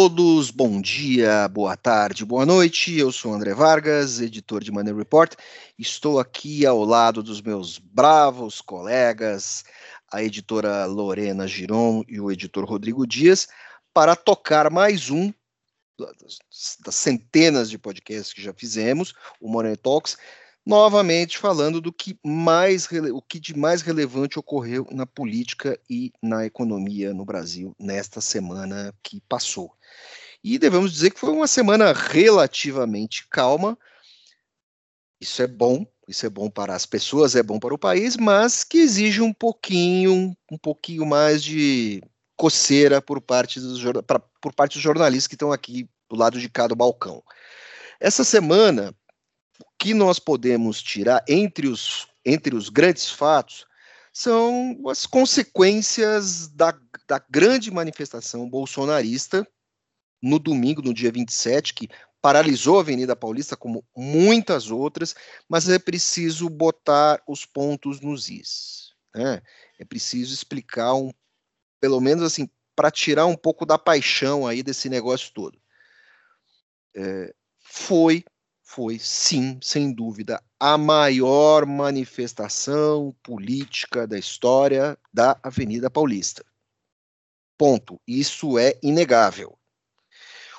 todos, bom dia, boa tarde, boa noite. Eu sou André Vargas, editor de Money Report. Estou aqui ao lado dos meus bravos colegas, a editora Lorena Giron e o editor Rodrigo Dias, para tocar mais um das centenas de podcasts que já fizemos, o Money Talks, novamente falando do que mais o que de mais relevante ocorreu na política e na economia no Brasil nesta semana que passou. E devemos dizer que foi uma semana relativamente calma. Isso é bom, isso é bom para as pessoas, é bom para o país, mas que exige um pouquinho, um pouquinho mais de coceira por parte dos, por parte dos jornalistas que estão aqui do lado de cada balcão. Essa semana, que nós podemos tirar entre os, entre os grandes fatos são as consequências da, da grande manifestação bolsonarista no domingo, no dia 27, que paralisou a Avenida Paulista, como muitas outras, mas é preciso botar os pontos nos is. Né? É preciso explicar, um, pelo menos assim, para tirar um pouco da paixão aí desse negócio todo. É, foi, foi sim, sem dúvida, a maior manifestação política da história da Avenida Paulista. Ponto. Isso é inegável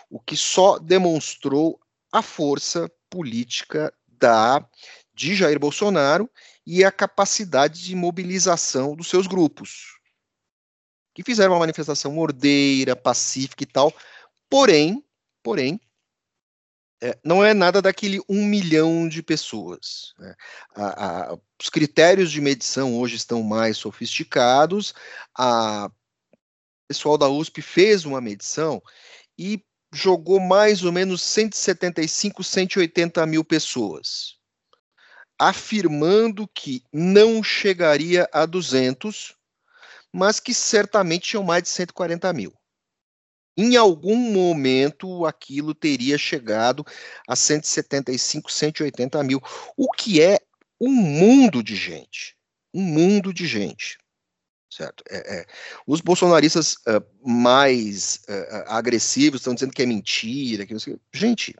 o que só demonstrou a força política da de Jair Bolsonaro e a capacidade de mobilização dos seus grupos, que fizeram uma manifestação ordeira, pacífica e tal, porém, porém, é, não é nada daquele um milhão de pessoas. Né? A, a, os critérios de medição hoje estão mais sofisticados. A o pessoal da USP fez uma medição e jogou mais ou menos 175, 180 mil pessoas, afirmando que não chegaria a 200, mas que certamente tinham mais de 140 mil. Em algum momento aquilo teria chegado a 175, 180 mil, o que é um mundo de gente. Um mundo de gente certo? É, é. Os bolsonaristas uh, mais uh, agressivos estão dizendo que é mentira, que gente,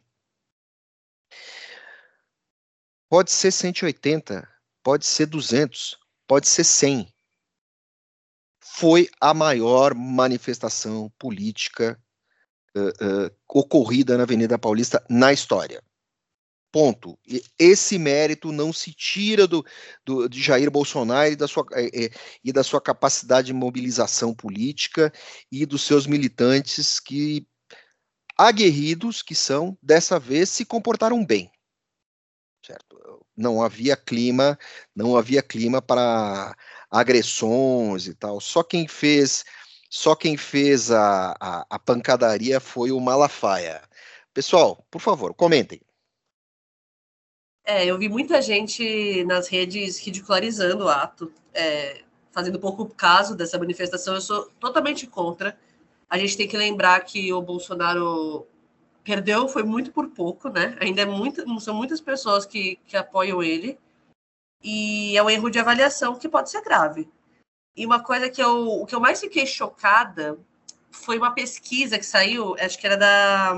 pode ser 180, pode ser 200, pode ser 100. Foi a maior manifestação política uh, ocorrida na Avenida Paulista na história. Ponto. E esse mérito não se tira do, do de Jair Bolsonaro e da, sua, é, e da sua capacidade de mobilização política e dos seus militantes que, aguerridos que são, dessa vez se comportaram bem. Certo? Não havia clima, não havia clima para agressões e tal. Só quem fez, só quem fez a, a, a pancadaria foi o Malafaia. Pessoal, por favor, comentem. É, eu vi muita gente nas redes ridicularizando o ato, é, fazendo pouco caso dessa manifestação. Eu sou totalmente contra. A gente tem que lembrar que o Bolsonaro perdeu, foi muito por pouco, né? Ainda é muito, são muitas pessoas que, que apoiam ele. E é um erro de avaliação que pode ser grave. E uma coisa que eu, o que eu mais fiquei chocada foi uma pesquisa que saiu, acho que era da.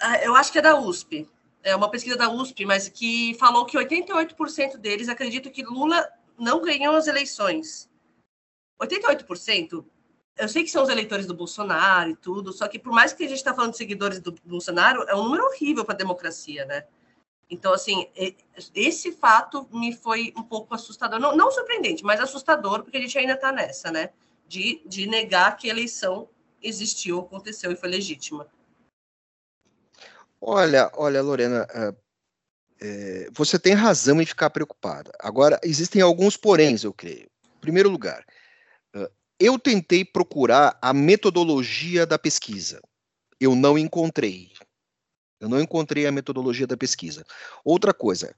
Ah, eu acho que é da USP, é uma pesquisa da USP, mas que falou que 88% deles acreditam que Lula não ganhou as eleições. 88%, eu sei que são os eleitores do Bolsonaro e tudo, só que por mais que a gente está falando de seguidores do Bolsonaro, é um número horrível para a democracia, né? Então, assim, esse fato me foi um pouco assustador. Não, não surpreendente, mas assustador, porque a gente ainda está nessa, né? De, de negar que a eleição existiu, aconteceu e foi legítima. Olha, olha, Lorena, é, você tem razão em ficar preocupada. Agora, existem alguns poréns, eu creio. Em primeiro lugar, eu tentei procurar a metodologia da pesquisa. Eu não encontrei. Eu não encontrei a metodologia da pesquisa. Outra coisa,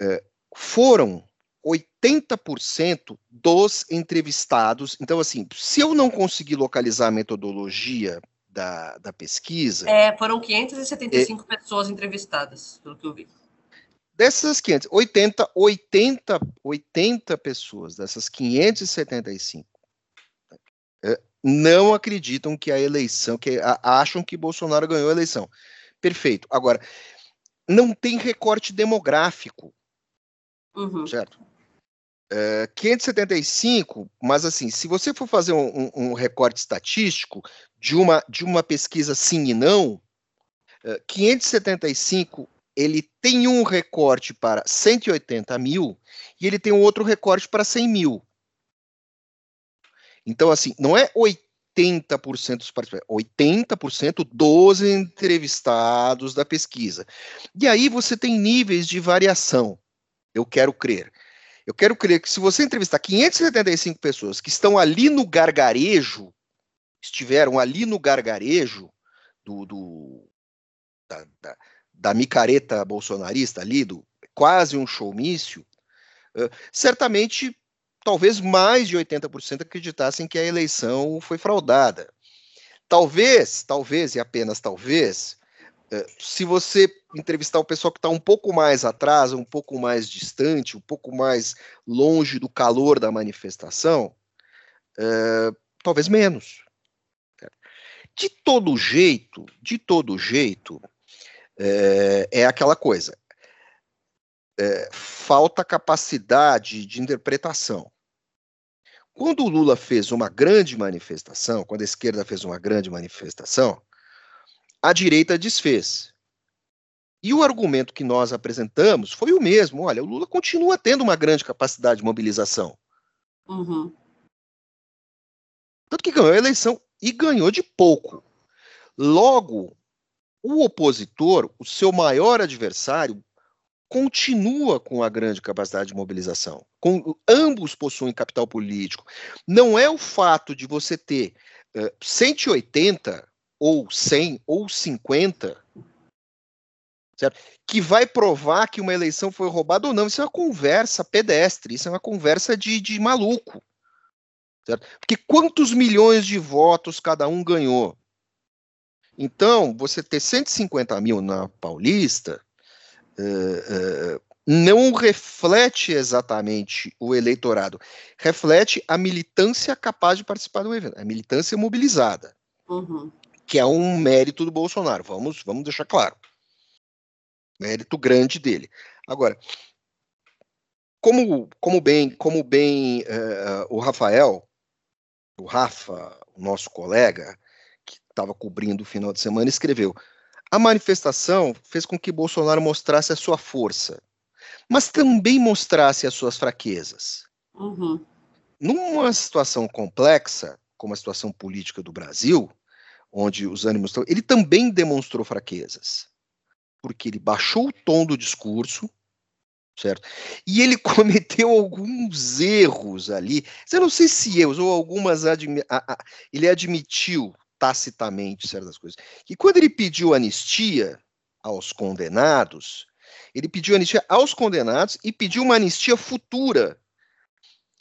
é, foram 80% dos entrevistados. Então, assim, se eu não conseguir localizar a metodologia da, da pesquisa. É, foram 575 é, pessoas entrevistadas, pelo que eu vi. Dessas 500, 80, 80, 80 pessoas, dessas 575, é, não acreditam que a eleição, que a, acham que Bolsonaro ganhou a eleição. Perfeito. Agora, não tem recorte demográfico, uhum. certo? É, 575, mas assim, se você for fazer um, um, um, recorte estatístico de uma, de uma pesquisa sim e não, é, 575 ele tem um recorte para 180 mil e ele tem um outro recorte para 100 mil. Então, assim, não é 80% dos participantes, 80% dos entrevistados da pesquisa. E aí você tem níveis de variação, eu quero crer. Eu quero crer que se você entrevistar 575 pessoas que estão ali no gargarejo, estiveram ali no gargarejo do, do da, da, da, micareta bolsonarista ali, do quase um showmício, uh, certamente talvez mais de 80% acreditassem que a eleição foi fraudada. Talvez, talvez e apenas talvez, eh, se você entrevistar o pessoal que está um pouco mais atrás, um pouco mais distante, um pouco mais longe do calor da manifestação, é, talvez menos. De todo jeito, de todo jeito, é, é aquela coisa. É, falta capacidade de interpretação. Quando o Lula fez uma grande manifestação, quando a esquerda fez uma grande manifestação, a direita desfez. E o argumento que nós apresentamos foi o mesmo: olha, o Lula continua tendo uma grande capacidade de mobilização. Uhum. Tanto que ganhou a eleição e ganhou de pouco. Logo, o opositor, o seu maior adversário, continua com a grande capacidade de mobilização. Com, ambos possuem capital político. Não é o fato de você ter uh, 180 ou 100 ou 50 certo? que vai provar que uma eleição foi roubada ou não. Isso é uma conversa pedestre, isso é uma conversa de, de maluco. Certo? Porque quantos milhões de votos cada um ganhou? Então, você ter 150 mil na Paulista uh, uh, não reflete exatamente o eleitorado, reflete a militância capaz de participar do evento, a militância mobilizada, uhum. que é um mérito do Bolsonaro. Vamos, vamos deixar claro. Mérito grande dele. Agora, como, como bem, como bem uh, o Rafael, o Rafa, o nosso colega, que estava cobrindo o final de semana, escreveu: a manifestação fez com que Bolsonaro mostrasse a sua força, mas também mostrasse as suas fraquezas. Uhum. Numa situação complexa, como a situação política do Brasil, onde os ânimos estão, ele também demonstrou fraquezas, porque ele baixou o tom do discurso, certo? E ele cometeu alguns erros ali. Eu não sei se erros ou algumas admi ele admitiu tacitamente certas coisas. E quando ele pediu anistia aos condenados, ele pediu anistia aos condenados e pediu uma anistia futura.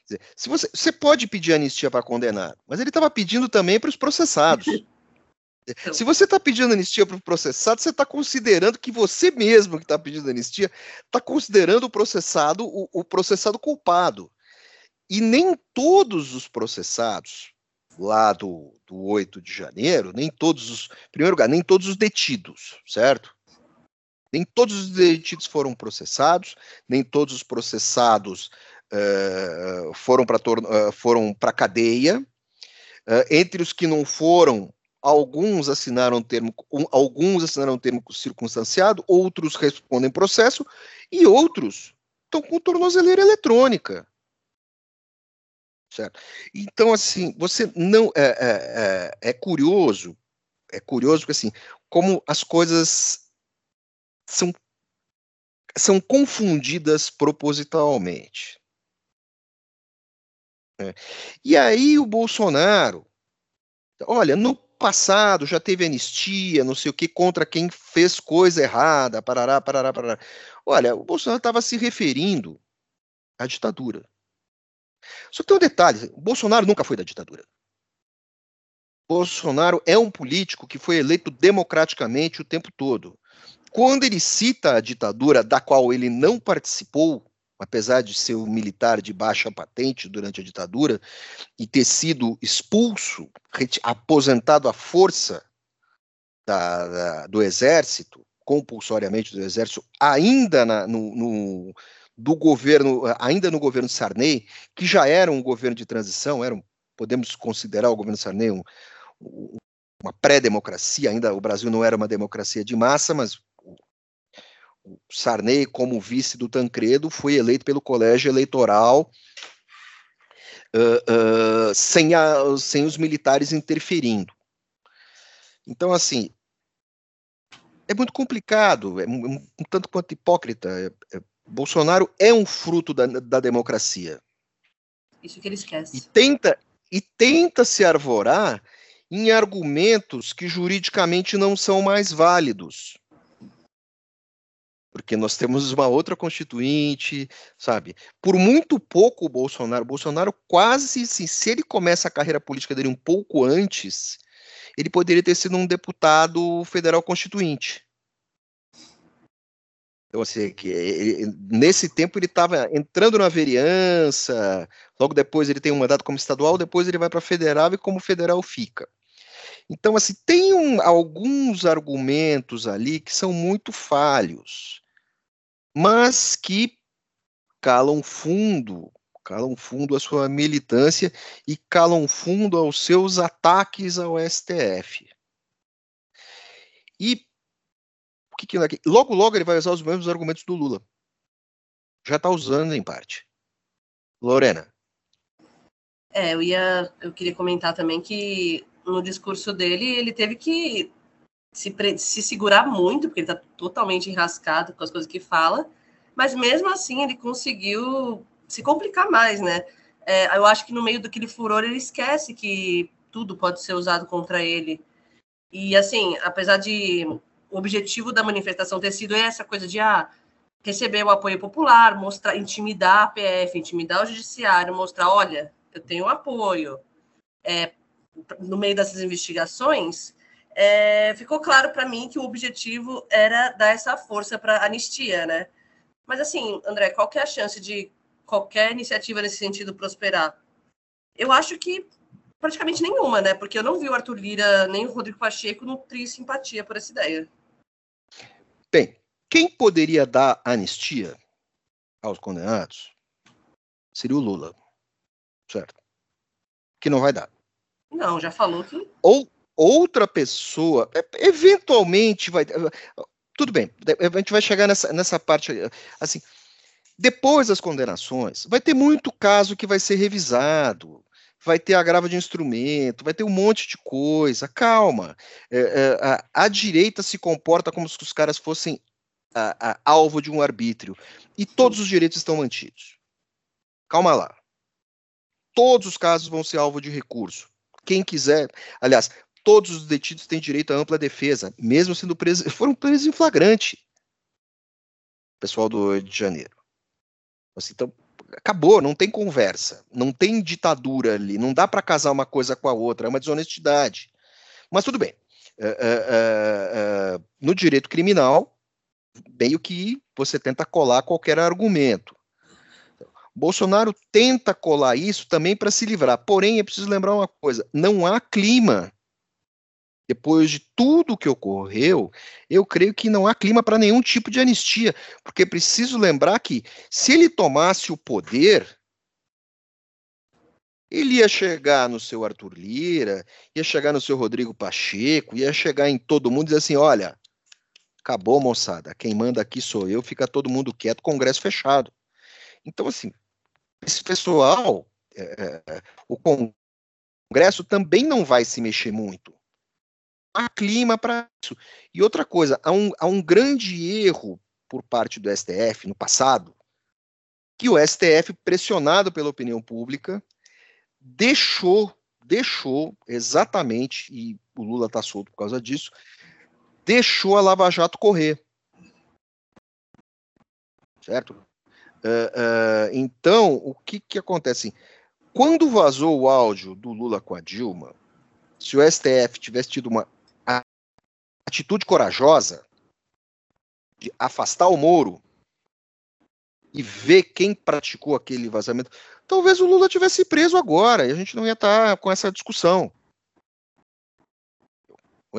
Dizer, se você, você pode pedir anistia para condenado, mas ele estava pedindo também para os processados. Se você está pedindo anistia para o processado, você está considerando que você mesmo que está pedindo anistia está considerando o processado o, o processado culpado. E nem todos os processados lá do, do 8 de janeiro, nem todos os. Primeiro lugar, nem todos os detidos, certo? Nem todos os detidos foram processados, nem todos os processados uh, foram para uh, foram para cadeia. Uh, entre os que não foram, alguns assinaram termo, um, alguns assinaram termo circunstanciado, outros respondem processo e outros estão com tornozeleira eletrônica. Certo? Então, assim, você não. É, é, é, é curioso, é curioso porque, assim, como as coisas são, são confundidas propositalmente. É. E aí o Bolsonaro, olha, no passado já teve anistia, não sei o que, contra quem fez coisa errada, parará, parará, parará. Olha, o Bolsonaro estava se referindo à ditadura. Só que tem um detalhe: Bolsonaro nunca foi da ditadura. Bolsonaro é um político que foi eleito democraticamente o tempo todo. Quando ele cita a ditadura da qual ele não participou, apesar de ser um militar de baixa patente durante a ditadura e ter sido expulso, aposentado à força da, da, do exército, compulsoriamente do exército, ainda na, no, no, do governo, ainda no governo Sarney, que já era um governo de transição, era um, podemos considerar o governo Sarney um, uma pré-democracia, ainda o Brasil não era uma democracia de massa, mas o Sarney, como vice do Tancredo, foi eleito pelo colégio eleitoral uh, uh, sem, a, sem os militares interferindo. Então, assim, é muito complicado, é um, um tanto quanto hipócrita. É, é, Bolsonaro é um fruto da, da democracia. Isso que ele esquece. E tenta, e tenta se arvorar em argumentos que juridicamente não são mais válidos porque nós temos uma outra constituinte, sabe? Por muito pouco o Bolsonaro, o Bolsonaro quase, assim, se ele começa a carreira política dele um pouco antes, ele poderia ter sido um deputado federal constituinte. Então, assim, que, ele, nesse tempo ele estava entrando na vereança, logo depois ele tem um mandato como estadual, depois ele vai para federal e como federal fica. Então, assim, tem um, alguns argumentos ali que são muito falhos mas que calam fundo, calam fundo a sua militância e calam fundo aos seus ataques ao STF. E o que, que é logo logo ele vai usar os mesmos argumentos do Lula. Já está usando em parte. Lorena. É, eu ia, eu queria comentar também que no discurso dele ele teve que se, se segurar muito, porque ele está totalmente enrascado com as coisas que fala, mas mesmo assim ele conseguiu se complicar mais, né? É, eu acho que no meio daquele furor ele esquece que tudo pode ser usado contra ele. E assim, apesar de o objetivo da manifestação ter sido essa coisa de ah, receber o apoio popular, mostrar, intimidar a PF, intimidar o judiciário, mostrar, olha, eu tenho apoio. É, no meio dessas investigações, é, ficou claro para mim que o objetivo era dar essa força para anistia, né? Mas assim, André, qual é a chance de qualquer iniciativa nesse sentido prosperar? Eu acho que praticamente nenhuma, né? Porque eu não vi o Arthur Lira nem o Rodrigo Pacheco nutrir simpatia por essa ideia. Bem, quem poderia dar anistia aos condenados seria o Lula, certo? Que não vai dar. Não, já falou que. Ou outra pessoa, é, eventualmente vai. Tudo bem, a gente vai chegar nessa, nessa parte. Assim, depois das condenações, vai ter muito caso que vai ser revisado, vai ter agravo de instrumento, vai ter um monte de coisa. Calma. É, é, a, a, direita se comporta como se os caras fossem a, a, alvo de um arbítrio. E todos os direitos estão mantidos. Calma lá. Todos os casos vão ser alvo de recurso. Quem quiser. Aliás, todos os detidos têm direito à ampla defesa, mesmo sendo presos, foram presos em flagrante. Pessoal do Rio de Janeiro. Assim, então, acabou, não tem conversa, não tem ditadura ali, não dá para casar uma coisa com a outra, é uma desonestidade. Mas tudo bem. Uh, uh, uh, no direito criminal, meio que você tenta colar qualquer argumento. Bolsonaro tenta colar isso também para se livrar. Porém, é preciso lembrar uma coisa: não há clima depois de tudo que ocorreu, eu creio que não há clima para nenhum tipo de anistia, porque preciso lembrar que se ele tomasse o poder, ele ia chegar no seu Arthur Lira, ia chegar no seu Rodrigo Pacheco, ia chegar em todo mundo e dizer assim: olha, acabou, moçada, quem manda aqui sou eu, fica todo mundo quieto, Congresso fechado. Então, assim, esse pessoal, é, é o Congresso também não vai se mexer muito há clima para isso. E outra coisa, há um, há um grande erro por parte do STF no passado, que o STF, pressionado pela opinião pública, deixou, deixou exatamente, e o Lula está solto por causa disso, deixou a Lava Jato correr. Certo? Uh, uh, então, o que, que acontece? Quando vazou o áudio do Lula com a Dilma, se o STF tivesse tido uma atitude corajosa de afastar o Moro, e ver quem praticou aquele vazamento, talvez o Lula tivesse preso agora e a gente não ia estar tá com essa discussão.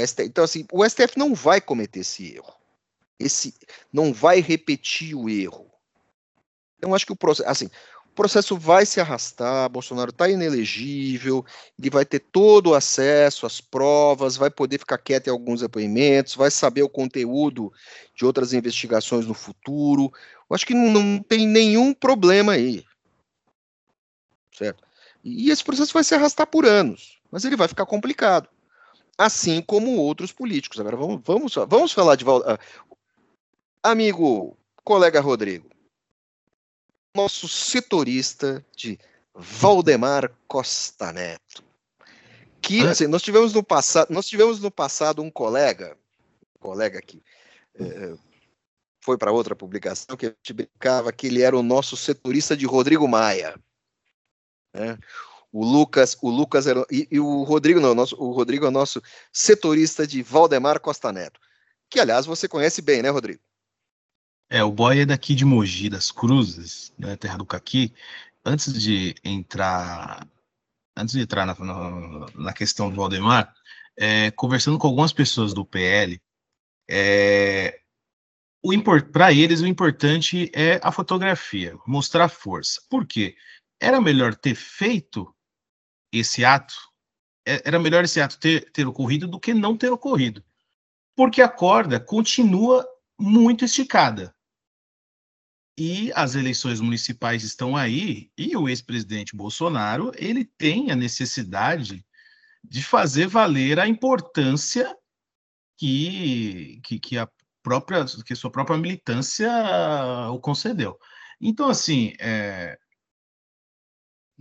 STF, então, assim, o STF não vai cometer esse erro. Esse não vai repetir o erro. Então, acho que o processo, assim, o processo vai se arrastar, Bolsonaro está inelegível, ele vai ter todo o acesso às provas, vai poder ficar quieto em alguns depoimentos, vai saber o conteúdo de outras investigações no futuro. Eu acho que não, não tem nenhum problema aí. Certo? E esse processo vai se arrastar por anos, mas ele vai ficar complicado assim como outros políticos. Agora vamos, vamos, vamos falar de. Uh, amigo, colega Rodrigo, nosso setorista de Valdemar Costa Neto. Que assim, nós tivemos no passado, nós tivemos no passado um colega, um colega que é, foi para outra publicação que a gente brincava que ele era o nosso setorista de Rodrigo Maia. Né? O Lucas, o Lucas era, e, e, o Rodrigo não, o, nosso, o Rodrigo é o nosso setorista de Valdemar Costa Neto, que aliás você conhece bem, né, Rodrigo? É, o boy é daqui de Mogi das Cruzes, né, terra do Caqui. Antes de entrar, antes de entrar na, na, na questão do Valdemar, é, conversando com algumas pessoas do PL, é, para eles o importante é a fotografia, mostrar força. Por quê? Era melhor ter feito esse ato, é, era melhor esse ato ter, ter ocorrido do que não ter ocorrido. Porque a corda continua muito esticada. E as eleições municipais estão aí, e o ex-presidente Bolsonaro, ele tem a necessidade de fazer valer a importância que, que, que a própria que sua própria militância o concedeu. Então, assim, é,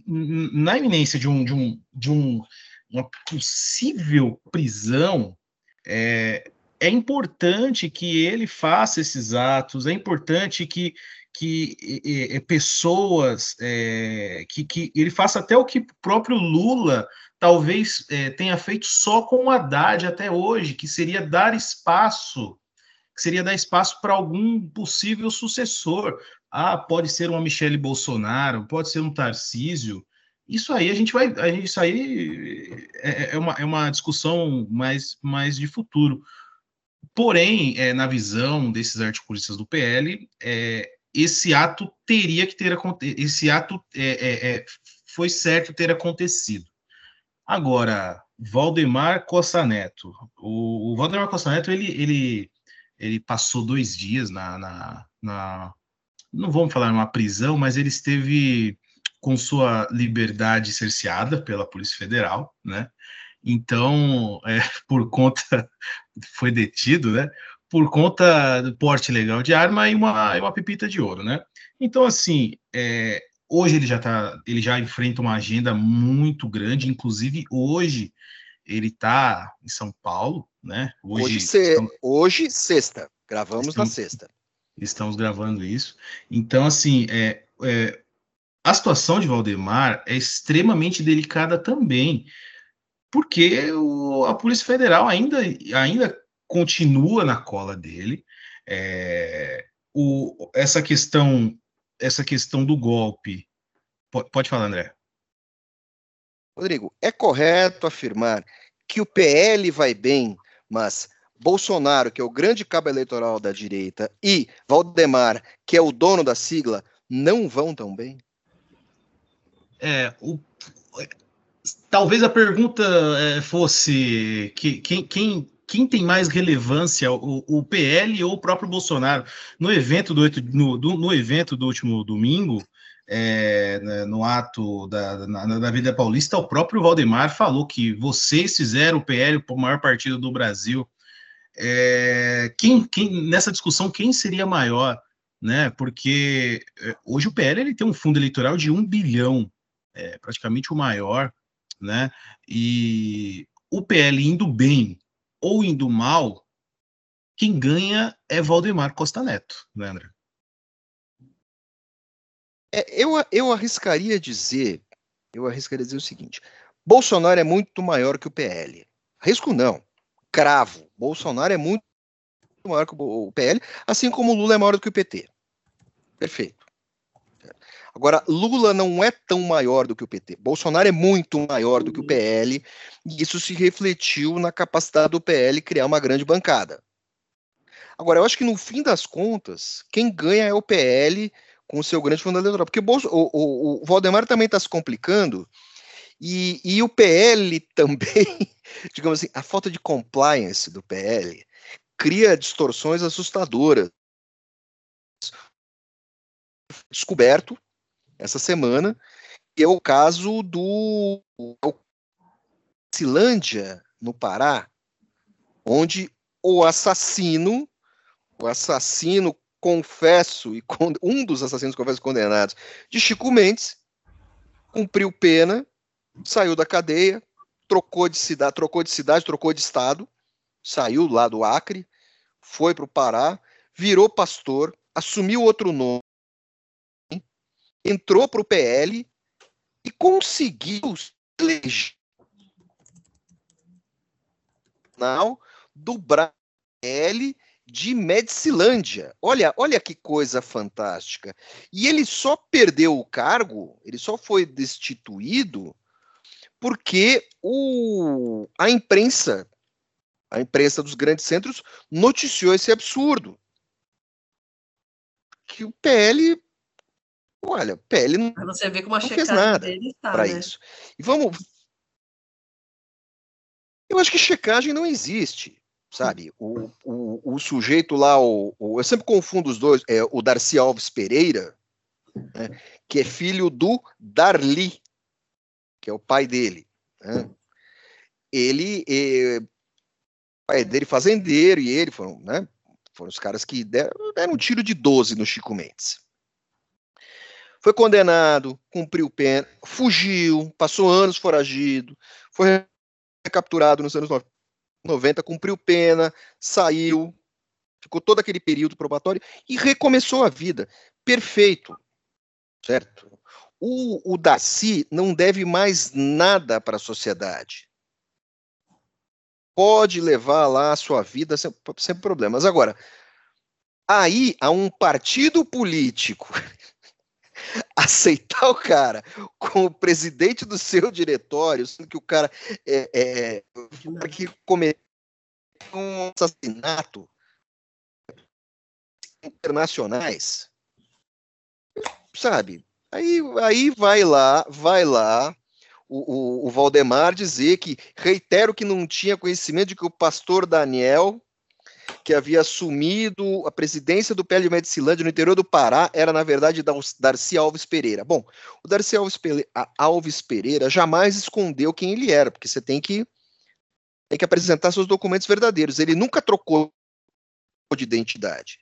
na iminência de, um, de, um, de um, uma possível prisão, é, é importante que ele faça esses atos, é importante que, que é, pessoas, é, que, que ele faça até o que o próprio Lula talvez é, tenha feito só com o Haddad até hoje, que seria dar espaço, que seria dar espaço para algum possível sucessor. Ah, pode ser uma Michele Bolsonaro, pode ser um Tarcísio. Isso aí a gente vai. Isso aí é, é, uma, é uma discussão mais, mais de futuro. Porém, é, na visão desses articulistas do PL, é, esse ato teria que ter acontecido. Esse ato é, é, é, foi certo ter acontecido. Agora, Valdemar Costa Neto. O, o Valdemar Costa Neto, ele, ele, ele passou dois dias na, na, na não vamos falar uma prisão, mas ele esteve com sua liberdade cerceada pela Polícia Federal, né? Então, é, por conta, foi detido, né? Por conta do porte legal de arma e uma, uma pepita de ouro, né? Então, assim, é, hoje ele já tá, ele já enfrenta uma agenda muito grande, inclusive hoje ele está em São Paulo, né? Hoje, hoje, estamos... hoje sexta, gravamos estamos... na sexta estamos gravando isso. Então, assim, é, é, a situação de Valdemar é extremamente delicada também, porque o, a Polícia Federal ainda, ainda continua na cola dele. É, o, essa questão essa questão do golpe. Pode, pode falar, André. Rodrigo, é correto afirmar que o PL vai bem, mas Bolsonaro, que é o grande cabo eleitoral da direita, e Valdemar, que é o dono da sigla, não vão tão bem? É, o, talvez a pergunta é, fosse que, quem, quem, quem tem mais relevância, o, o, PL ou o próprio Bolsonaro? No evento do, no, do, no evento do último domingo, é, né, no ato da, na, na Vida Paulista, o próprio Valdemar falou que vocês fizeram o PL o maior partido do Brasil. É, quem, quem, nessa discussão, quem seria maior? Né? Porque é, hoje o PL ele tem um fundo eleitoral de um bilhão, é, praticamente o maior, né? E o PL indo bem ou indo mal, quem ganha é Valdemar Costa Neto, né, André? É, eu, eu arriscaria dizer, eu arriscaria dizer o seguinte: Bolsonaro é muito maior que o PL. Risco não cravo. Bolsonaro é muito maior que o PL, assim como o Lula é maior do que o PT. Perfeito. Agora, Lula não é tão maior do que o PT. Bolsonaro é muito maior do que o PL, e isso se refletiu na capacidade do PL criar uma grande bancada. Agora, eu acho que no fim das contas, quem ganha é o PL com o seu grande fundo eleitoral, porque o, o, o Valdemar também está se complicando, e, e o PL também, digamos assim, a falta de compliance do PL cria distorções assustadoras. Descoberto essa semana, que é o caso do Cilândia, no Pará, onde o assassino, o assassino confesso e um dos assassinos confessos condenados de Chico Mendes cumpriu pena, saiu da cadeia, trocou de cidade, trocou de cidade, trocou de estado, saiu lá do Acre, foi para o Pará, virou pastor, assumiu outro nome, entrou para o PL e conseguiu eleger do PL de Medicilândia. Olha, olha que coisa fantástica. E ele só perdeu o cargo, ele só foi destituído porque o, a imprensa, a imprensa dos grandes centros noticiou esse absurdo. Que o PL Olha, PL não, você vê como a não fez nada para né? isso. E vamos. Eu acho que checagem não existe, sabe? O, o, o sujeito lá, o, o, eu sempre confundo os dois, é o Darcy Alves Pereira, né, que é filho do Darli, que é o pai dele. Né? Ele, é, o pai dele fazendeiro e ele foram, né? Foram os caras que deram, deram um tiro de 12 no Chico Mendes. Foi condenado, cumpriu pena, fugiu, passou anos foragido, foi recapturado nos anos 90, cumpriu pena, saiu, ficou todo aquele período probatório e recomeçou a vida. Perfeito, certo? O, o Daci não deve mais nada para a sociedade. Pode levar lá a sua vida sem, sem problemas. Agora, aí há um partido político aceitar o cara como presidente do seu diretório, sendo que o cara é, é, cara que cometeu um assassinato internacionais, sabe? Aí, aí vai lá, vai lá o, o, o Valdemar dizer que reitero que não tinha conhecimento de que o pastor Daniel que havia assumido a presidência do PL de Medicilândia no interior do Pará era, na verdade, Darcy Alves Pereira. Bom, o Darcy Alves, Pereira jamais escondeu quem ele era, porque você tem que, tem que apresentar seus documentos verdadeiros. Ele nunca trocou de identidade.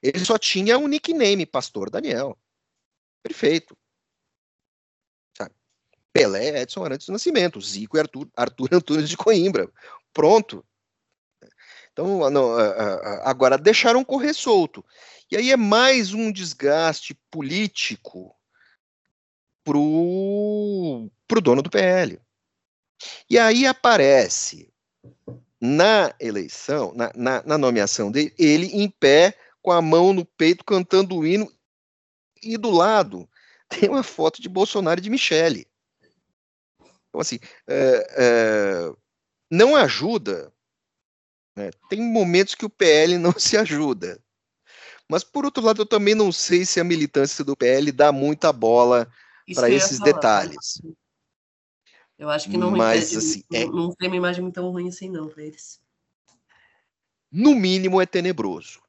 Ele só tinha um nickname, Pastor Daniel. Perfeito. Sabe? Pelé, Edson Arantes do Nascimento, Zico e Arthur, Arthur Antunes de Coimbra. Pronto. Então, não, agora deixaram correr solto. E aí é mais um desgaste político para o dono do PL. E aí aparece na eleição, na, na, na, nomeação dele, ele em pé, com a mão no peito, cantando o hino, e do lado tem uma foto de Bolsonaro e de Michele. Então, assim, é, é, não ajuda né? Tem momentos que o PL não se ajuda. Mas, por outro lado, eu também não sei se a militância do PL dá muita bola para esses detalhes. Eu acho que não, Mas, impede, assim, não, é... não tem uma imagem tão ruim assim, não, para eles. No mínimo, é tenebroso.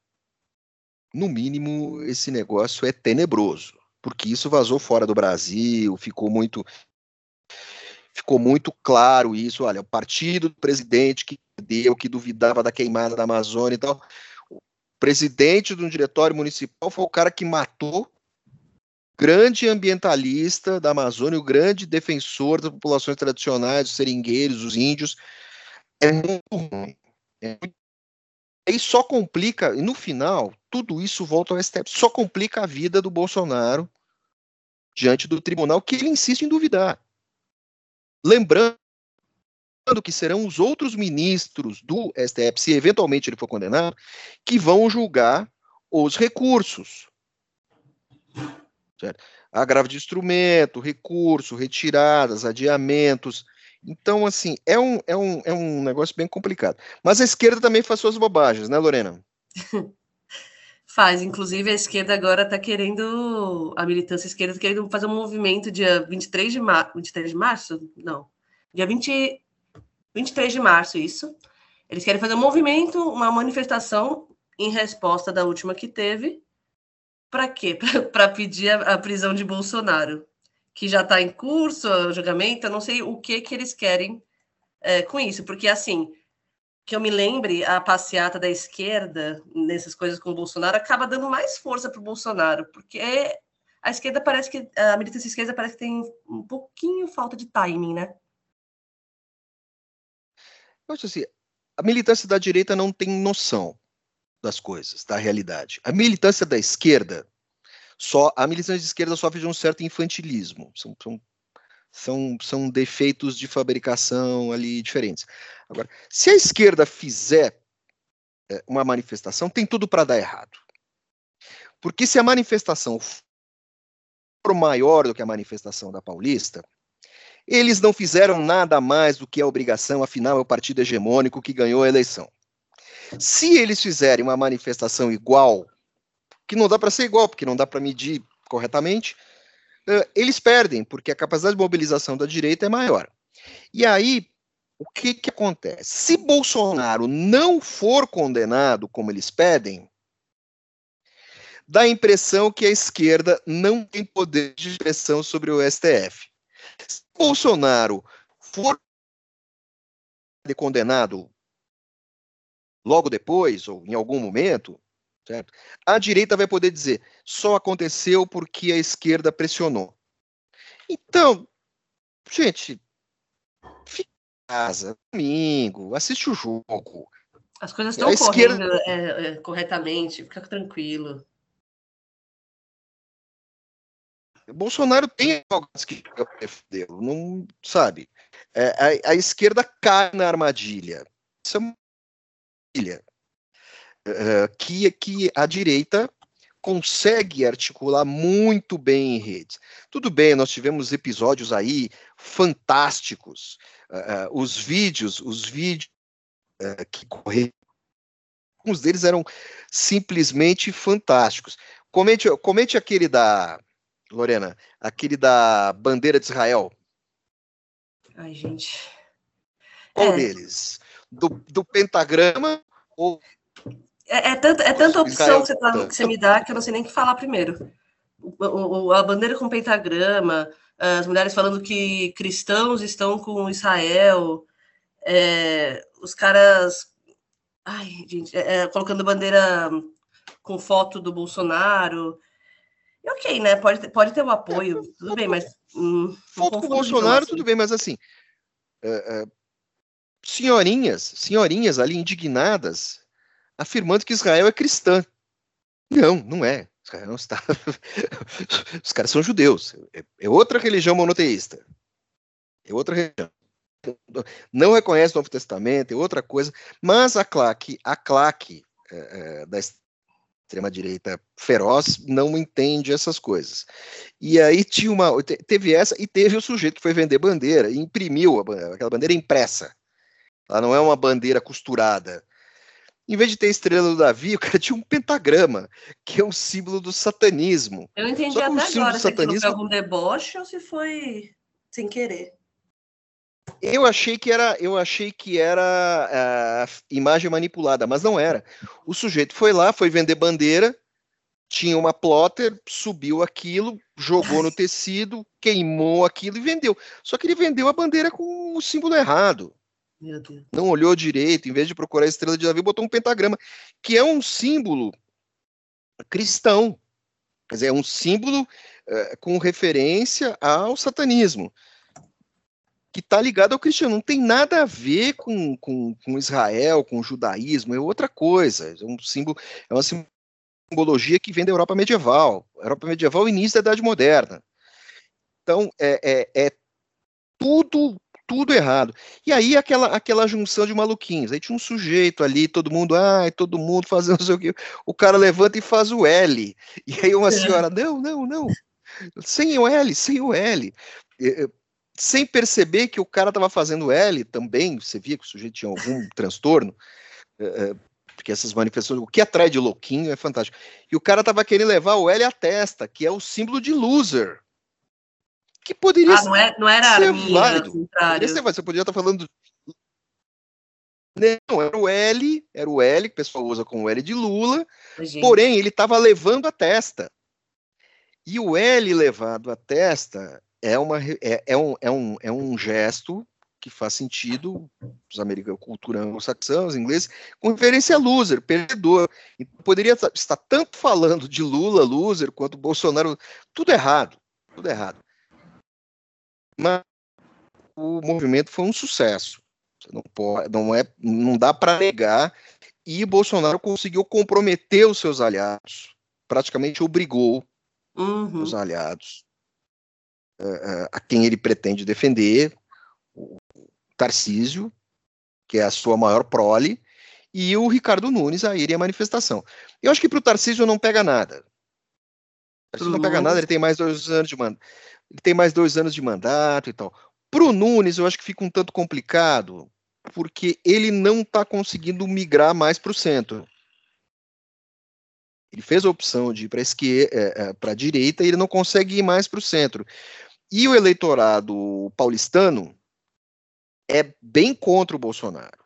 No mínimo, esse negócio é tenebroso. Porque isso vazou fora do Brasil, ficou muito ficou muito claro isso. Olha, o partido do presidente que deu, que duvidava da queimada da Amazônia e tal. O presidente do diretório municipal foi o cara que matou grande ambientalista da Amazônia, o grande defensor das populações tradicionais, os seringueiros, os índios. É muito ruim. É muito... Aí só complica, e no final, tudo isso volta ao STF, só complica a vida do Bolsonaro diante do tribunal, que ele insiste em duvidar. Lembrando que serão os outros ministros do STF, se eventualmente ele for condenado, que vão julgar os recursos. Certo? agravo de instrumento, recurso, retiradas, adiamentos. Então, assim, é um, é, um, é um negócio bem complicado. Mas a esquerda também faz suas bobagens, né, Lorena? Faz, inclusive a esquerda agora está querendo, a militância esquerda está querendo fazer um movimento dia 23 de, mar, 23 de março? Não, dia 20, 23 de março, isso. Eles querem fazer um movimento, uma manifestação em resposta da última que teve. Para quê? Para pedir a, a, prisão de Bolsonaro, que já está em curso, julgamento, eu não sei o que, que eles querem é, com isso, porque assim, que eu me lembre, a passeata da esquerda, nessas coisas com o Bolsonaro, acaba dando mais força para o Bolsonaro, porque a esquerda parece que, a militância esquerda parece que tem um pouquinho falta de timing, né? Eu acho assim, a militância da direita não tem noção das coisas, da realidade. A militância da esquerda, só a militância de esquerda sofre de um certo infantilismo. São, são, são, são defeitos de fabricação ali diferentes. Agora, se a esquerda fizer é, uma manifestação, tem tudo para dar errado. Porque se a manifestação for maior do que a manifestação da Paulista, eles não fizeram nada mais do que a obrigação, afinal é o partido hegemônico que ganhou a eleição. Se eles fizerem uma manifestação igual, que não dá para ser igual, porque não dá para medir corretamente, eles perdem, porque a capacidade de mobilização da direita é maior. E aí, o que, que acontece? Se Bolsonaro não for condenado como eles pedem, dá a impressão que a esquerda não tem poder de pressão sobre o STF. Bolsonaro for condenado logo depois, ou em algum momento, certo? a direita vai poder dizer só aconteceu porque a esquerda pressionou. Então, gente, fica em casa, domingo, assiste o jogo. As coisas estão correndo esquerda... é, é, corretamente, fica tranquilo. Bolsonaro tem alguns que defendê-lo, não sabe. É, a, a, esquerda cai na armadilha. Isso é uma armadilha. É, que, que a direita consegue articular muito bem em redes. Tudo bem, nós tivemos episódios aí fantásticos. Uh, os vídeos, os vídeos uh, que correram, alguns deles eram simplesmente fantásticos. Comente, comente aquele da Lorena, aquele da bandeira de Israel. Ai, gente. Qual é. deles? Do, do pentagrama ou. É, é, tanta, é tanta opção que você, tá, que você, me dá que eu não sei nem o que falar primeiro. O, o, a bandeira com pentagrama, as mulheres falando que cristãos estão com Israel, é, os caras. Ai, gente, é, é colocando bandeira com foto do Bolsonaro. E ok, né? Pode, pode ter o apoio, é, tudo bem, mas. Hum, Foto com o Bolsonaro, tudo bem, mas assim. É, é, senhorinhas, senhorinhas ali indignadas, afirmando que Israel é cristã. Não, não é. Israel não está. Os caras são judeus. É, é outra religião monoteísta. É outra religião não reconhece o Novo Testamento, é outra coisa, mas a claque, a claque é, é, da extrema-direita feroz não entende essas coisas. E aí tinha uma, teve essa e teve o sujeito que foi vender bandeira e imprimiu a, aquela bandeira impressa. Ela não é uma bandeira costurada. Em vez de ter estrela do Davi, o cara tinha um pentagrama, que é um símbolo do satanismo. Eu entendi até agora se foi algum deboche ou se foi sem querer. Eu achei que era, eu achei que era uh, imagem manipulada, mas não era. O sujeito foi lá, foi vender bandeira, tinha uma plotter, subiu aquilo, jogou no tecido, queimou aquilo e vendeu. Só que ele vendeu a bandeira com o símbolo errado. Não olhou direito, em vez de procurar a estrela de Davi, botou um pentagrama, que é um símbolo cristão. Quer dizer, é um símbolo uh, com referência ao satanismo que está ligado ao cristiano. Não tem nada a ver com, com, com Israel, com o judaísmo, é outra coisa. É um símbolo, é uma simbologia que vem da Europa medieval. Europa medieval início da Idade Moderna. Então, é, é, é tudo tudo errado. E aí aquela, aquela junção de maluquinhos. Aí tinha um sujeito ali, todo mundo, ai, todo mundo fazendo não sei o que. O cara levanta e faz o L. E aí uma é. senhora, não, não, não. Sem o L, sem o L. Sem perceber que o cara estava fazendo L também, você via que o sujeito tinha algum transtorno, porque essas manifestações, o que atrai de louquinho é fantástico. E o cara estava querendo levar o L à testa, que é o símbolo de loser. Que poderia ah, não, é, não era ser válido. Poderia ser, você podia estar falando não, era o L, era o L que o pessoal usa com o L de Lula, Gente. porém ele estava levando a testa. E o L levado à testa é, uma, é, é, um, é, um, é um gesto que faz sentido os americanos, cultura anglo-saxã, os ingleses, com referência a loser, perdedor. Então, poderia estar tanto falando de Lula, loser, quanto Bolsonaro, tudo errado, tudo errado. Mas o movimento foi um sucesso. Não, pode, não, é, não dá para negar. E Bolsonaro conseguiu comprometer os seus aliados, praticamente obrigou uhum. os aliados uh, a quem ele pretende defender, o Tarcísio, que é a sua maior prole, e o Ricardo Nunes a ir à manifestação. Eu acho que para o Tarcísio não pega nada. O Tarcísio não pega nada, ele tem mais dois anos de mandato. Ele tem mais dois anos de mandato e tal. Para o Nunes, eu acho que fica um tanto complicado, porque ele não está conseguindo migrar mais para o centro. Ele fez a opção de ir para a esquerda, é, é, para a direita, e ele não consegue ir mais para o centro. E o eleitorado paulistano é bem contra o Bolsonaro.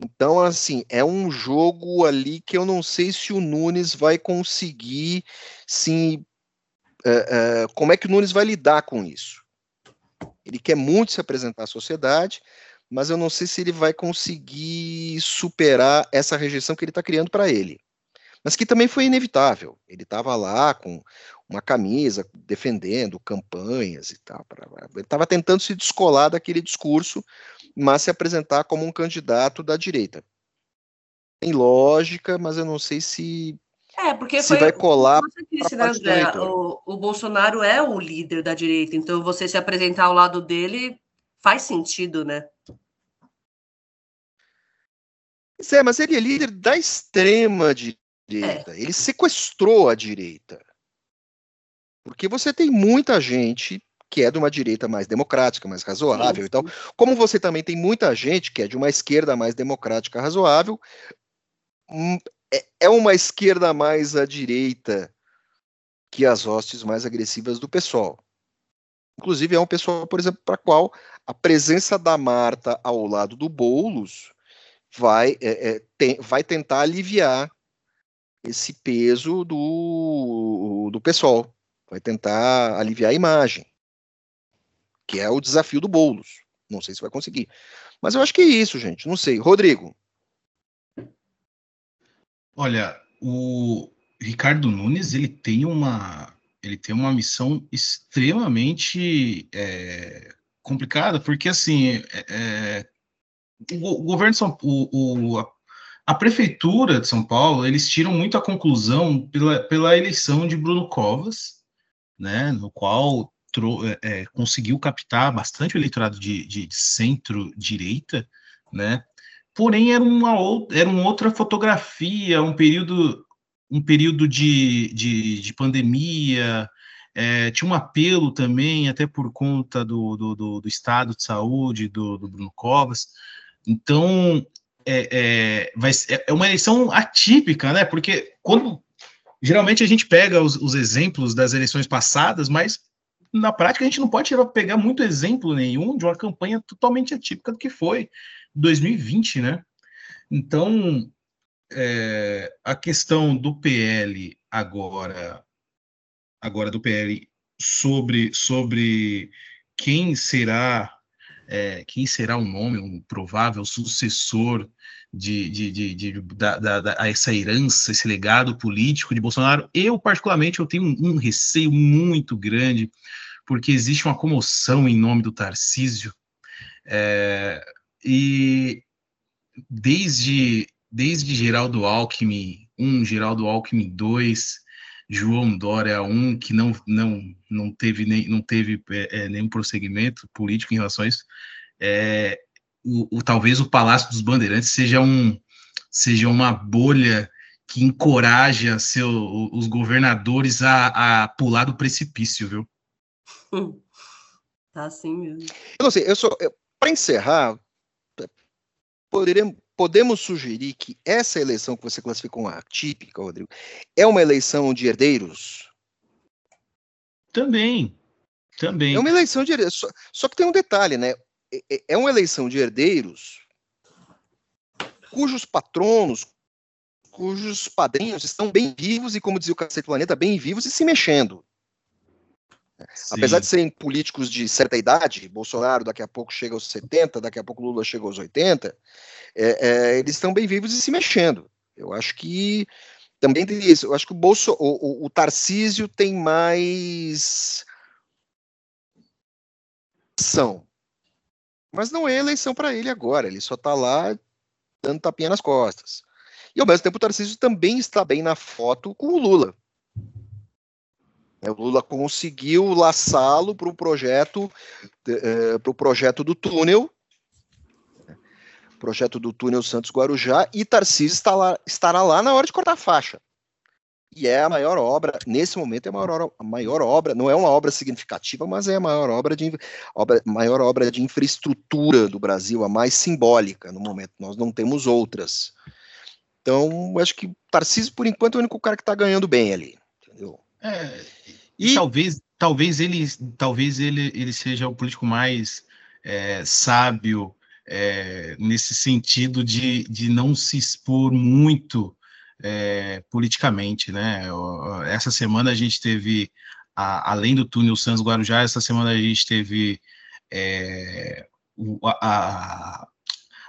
Então, assim, é um jogo ali que eu não sei se o Nunes vai conseguir, sim, é, é, como é que o Nunes vai lidar com isso. Ele quer muito se apresentar à sociedade, mas eu não sei se ele vai conseguir superar essa rejeição que ele está criando para ele. Mas que também foi inevitável. Ele estava lá com uma camisa, defendendo campanhas e tal. Ele estava tentando se descolar daquele discurso, mas se apresentar como um candidato da direita. Tem lógica, mas eu não sei se é, porque se vai colar. Disse, né, André, o, o Bolsonaro é o líder da direita, então você se apresentar ao lado dele faz sentido, né? É, mas ele é líder da extrema direita. É. Ele sequestrou a direita. Porque você tem muita gente que é de uma direita mais democrática, mais razoável e tal. Como você também tem muita gente que é de uma esquerda mais democrática, razoável, hum, é, é uma esquerda mais à direita que as hostes mais agressivas do pessoal. Inclusive, é um pessoal, por exemplo, para qual a presença da Marta ao lado do Boulos vai, é, é, tem, vai tentar aliviar esse peso do, do pessoal, vai tentar aliviar a imagem, que é o desafio do Boulos. Não sei se vai conseguir. Mas eu acho que é isso, gente. Não sei. Rodrigo. Olha, o Ricardo Nunes ele tem uma ele tem uma missão extremamente é, complicada, porque assim é, é o, governo de São o, a, a, prefeitura de São Paulo, eles tiram muito a conclusão pela, pela eleição de Bruno Covas, né, no qual é, é conseguiu captar bastante o eleitorado de, de, de centro-direita, né, porém era uma, era uma outra fotografia, um período, um período de, de, de pandemia, é, tinha um apelo também, até por conta do, do, do, do estado de saúde do, do Bruno Covas, então, é, é, vai, é uma eleição atípica, né? Porque quando geralmente a gente pega os, os, exemplos das eleições passadas, mas na prática a gente não pode pegar muito exemplo nenhum de uma campanha totalmente atípica do que foi 2020, né? Então, é, a questão do PL agora, agora do PL sobre sobre quem será é, quem será o nome, um provável sucessor de, de, de, de da, da, da, essa herança, esse legado político de Bolsonaro. Eu, particularmente, eu tenho um, um, receio muito grande, porque existe uma comoção em nome do Tarcísio, é, e desde, desde Geraldo Alckmin 1, Geraldo Alckmin 2, João Dória um que não não não teve nem não teve é, é, nenhum prosseguimento político em relação a isso é, o, o, talvez o Palácio dos Bandeirantes seja um seja uma bolha que encoraja seu, os governadores a, a pular do precipício, viu? Tá assim mesmo. Eu não sei, eu só. Para encerrar, poderemos, podemos sugerir que essa eleição que você classificou como atípica, Rodrigo, é uma eleição de herdeiros? Também. Também. É uma eleição de herdeiros. Só, só que tem um detalhe, né? É, é, é uma eleição de herdeiros cujos patronos, cujos padrinhos estão bem vivos e, como dizia o Cacete Planeta, bem vivos e se mexendo. Sim. Apesar de serem políticos de certa idade, Bolsonaro daqui a pouco chega aos 70, daqui a pouco Lula chega aos 80, é, é, eles estão bem vivos e se mexendo. Eu acho que também tem isso. Eu acho que o, Bolso, o, o, o Tarcísio tem mais ação. Mas não é eleição para ele agora, ele só está lá dando tapinha nas costas. E ao mesmo tempo o Tarcísio também está bem na foto com o Lula. É, o Lula conseguiu laçá-lo para o projeto, é, para o projeto do túnel, projeto do túnel Santos Guarujá, e Tarcísio estará lá na hora de cortar a faixa. E é a maior obra, nesse momento é a maior, a maior obra, não é uma obra significativa, mas é a maior obra de obra, maior obra de infraestrutura do Brasil, a mais simbólica no momento. Nós não temos outras. Então, acho que Tarcísio, por enquanto, é o único cara que está ganhando bem ali. Entendeu? É, e talvez, talvez ele, talvez ele, ele seja o político mais é, sábio é, nesse sentido de, de não se expor muito é, politicamente, né? Essa semana a gente teve, a, além do túnel Santos Guarujá, essa semana a gente teve é, a,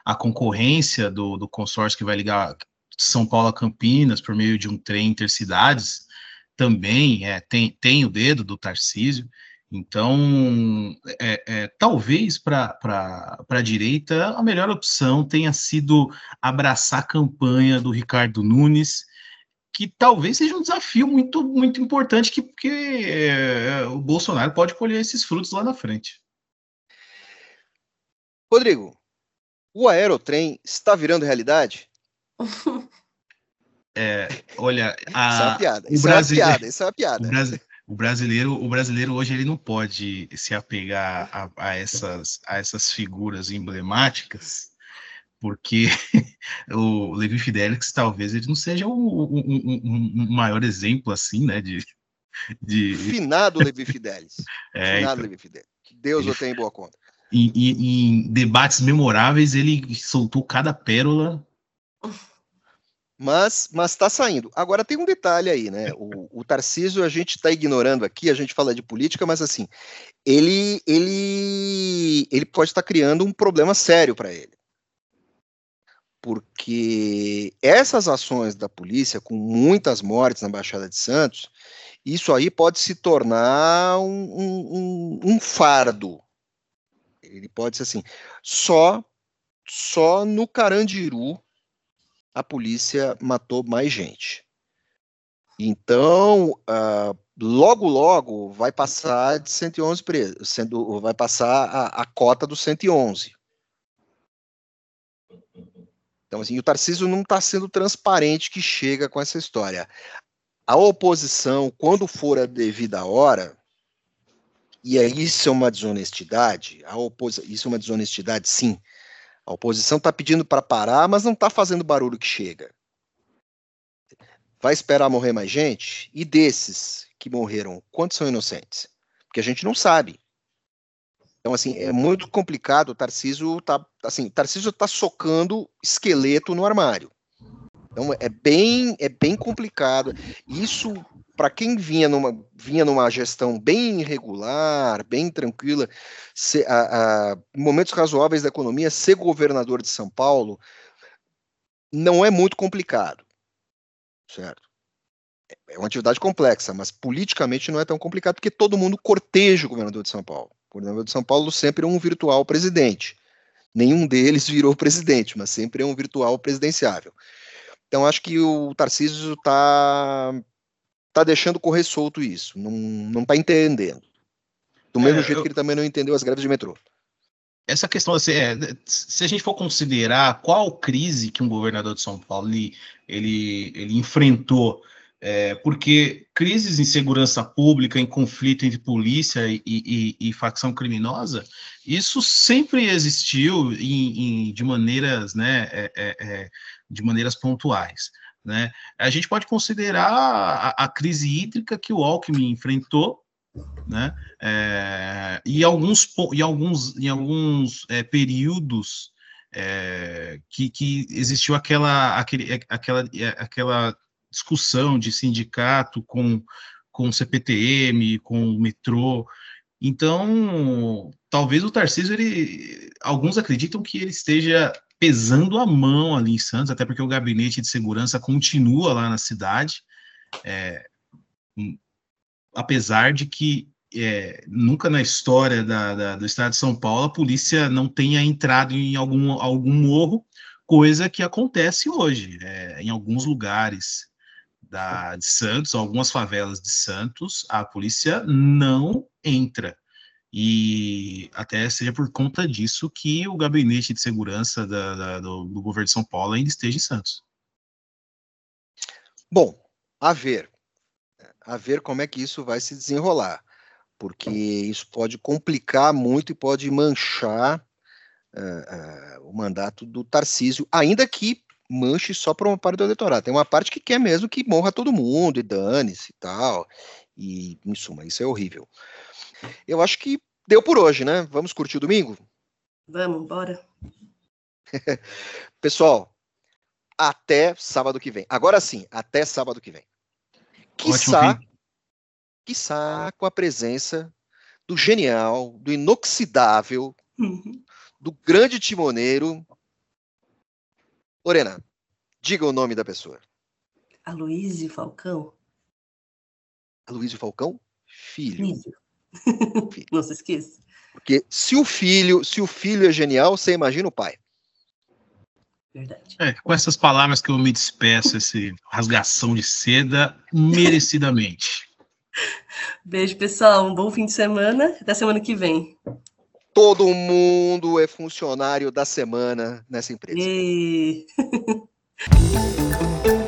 a, concorrência do, do consórcio que vai ligar São Paulo a Campinas por meio de um trem intercidades, também é, tem, tem o dedo do Tarcísio. Então, é, é, talvez para a direita a melhor opção tenha sido abraçar a campanha do Ricardo Nunes, que talvez seja um desafio muito, muito importante, que, porque é, o Bolsonaro pode colher esses frutos lá na frente. Rodrigo, o aerotrem está virando realidade? É, olha, a, isso é uma piada. Isso, brasile... é, uma piada, isso é uma piada. O, brasi... o, brasileiro, o brasileiro hoje ele não pode se apegar a, a, essas, a essas figuras emblemáticas, porque o Levi Fidelix talvez ele não seja o, o, o, maior exemplo assim, né, de, de... finado Levi Fidelix. É, finado então, Levi Fidelix. Que Deus ele... o tenha em boa conta. Em, em, em debates memoráveis ele soltou cada pérola mas mas está saindo. Agora tem um detalhe aí, né? O, o Tarcísio a gente está ignorando aqui, a gente fala de política, mas assim, ele ele ele pode estar tá criando um problema sério para ele. Porque essas ações da polícia, com muitas mortes na Baixada de Santos, isso aí pode se tornar um, um, um fardo. Ele pode ser assim, só só no Carandiru a polícia matou mais gente. Então, uh, logo, logo vai passar de 111 presos, sendo, vai passar a, a cota dos 111. Então, assim, o Tarcísio não está sendo transparente que chega com essa história. A oposição, quando for a devida hora, e aí isso é uma desonestidade, a opos... isso é uma desonestidade, sim, a oposição está pedindo para parar, mas não está fazendo barulho que chega. Vai esperar morrer mais gente? E desses que morreram, quantos são inocentes? Porque a gente não sabe. Então, assim, é muito complicado. O Tarcísio está assim, Tarcísio tá socando esqueleto no armário. Então, é bem, é bem complicado. Isso para quem vinha numa, vinha numa gestão bem irregular, bem tranquila, se, a, a, momentos razoáveis da economia, ser governador de São Paulo não é muito complicado, certo? É uma atividade complexa, mas politicamente não é tão complicado, porque todo mundo corteja o governador de São Paulo. O governador de São Paulo sempre é um virtual presidente. Nenhum deles virou presidente, mas sempre é um virtual presidenciável. Então, acho que o Tarcísio está tá deixando correr solto isso, não, não tá entendendo. Do mesmo é, jeito eu... que ele também não entendeu as greves de metrô. essa questão assim, é, se a gente for considerar qual crise que um governador de São Paulo ele, ele, ele enfrentou, é, porque crises em segurança pública, em conflito entre polícia e, e, e facção criminosa, isso sempre existiu em, em, de maneiras, né, é, é, é de maneiras pontuais. Né? A gente pode considerar a, a crise hídrica que o Alckmin enfrentou, né? É, e alguns e alguns em alguns é, períodos é, que, que existiu aquela aquele, é, aquela é, aquela discussão de sindicato com com CPTM, com o metrô. Então, talvez o Tarcísio ele alguns acreditam que ele esteja pesando a mão ali em Santos, até porque o gabinete de segurança continua lá na cidade. É, apesar de que é, nunca na história da, da, do estado de São Paulo a polícia não tenha entrado em algum, algum morro, coisa que acontece hoje é, em alguns lugares da, de Santos, algumas favelas de Santos, a polícia não entra. E até seja por conta disso que o gabinete de segurança da, da, do, do governo de São Paulo ainda esteja em Santos. Bom, a ver a ver como é que isso vai se desenrolar, porque isso pode complicar muito e pode manchar uh, uh, o mandato do Tarcísio, ainda que manche só para uma parte do eleitorado. Tem uma parte que quer mesmo que morra todo mundo e dane-se e tal. E, em suma, isso é horrível. Eu acho que deu por hoje, né? Vamos curtir o domingo? Vamos, bora. Pessoal, até sábado que vem. Agora sim, até sábado que vem. Quiçá, quiçá com a presença do genial, do inoxidável, uhum. do grande timoneiro. Lorena, diga o nome da pessoa. Aloísio Falcão. Aloísio Falcão? Filho. filho. Não se esqueça. Porque se o filho, se o filho é genial, você imagina o pai. Verdade. É, com essas palavras que eu me despeço, esse rasgação de seda, merecidamente. Beijo, pessoal. Um bom fim de semana. Até semana que vem. Todo mundo é funcionário da semana nessa empresa. E...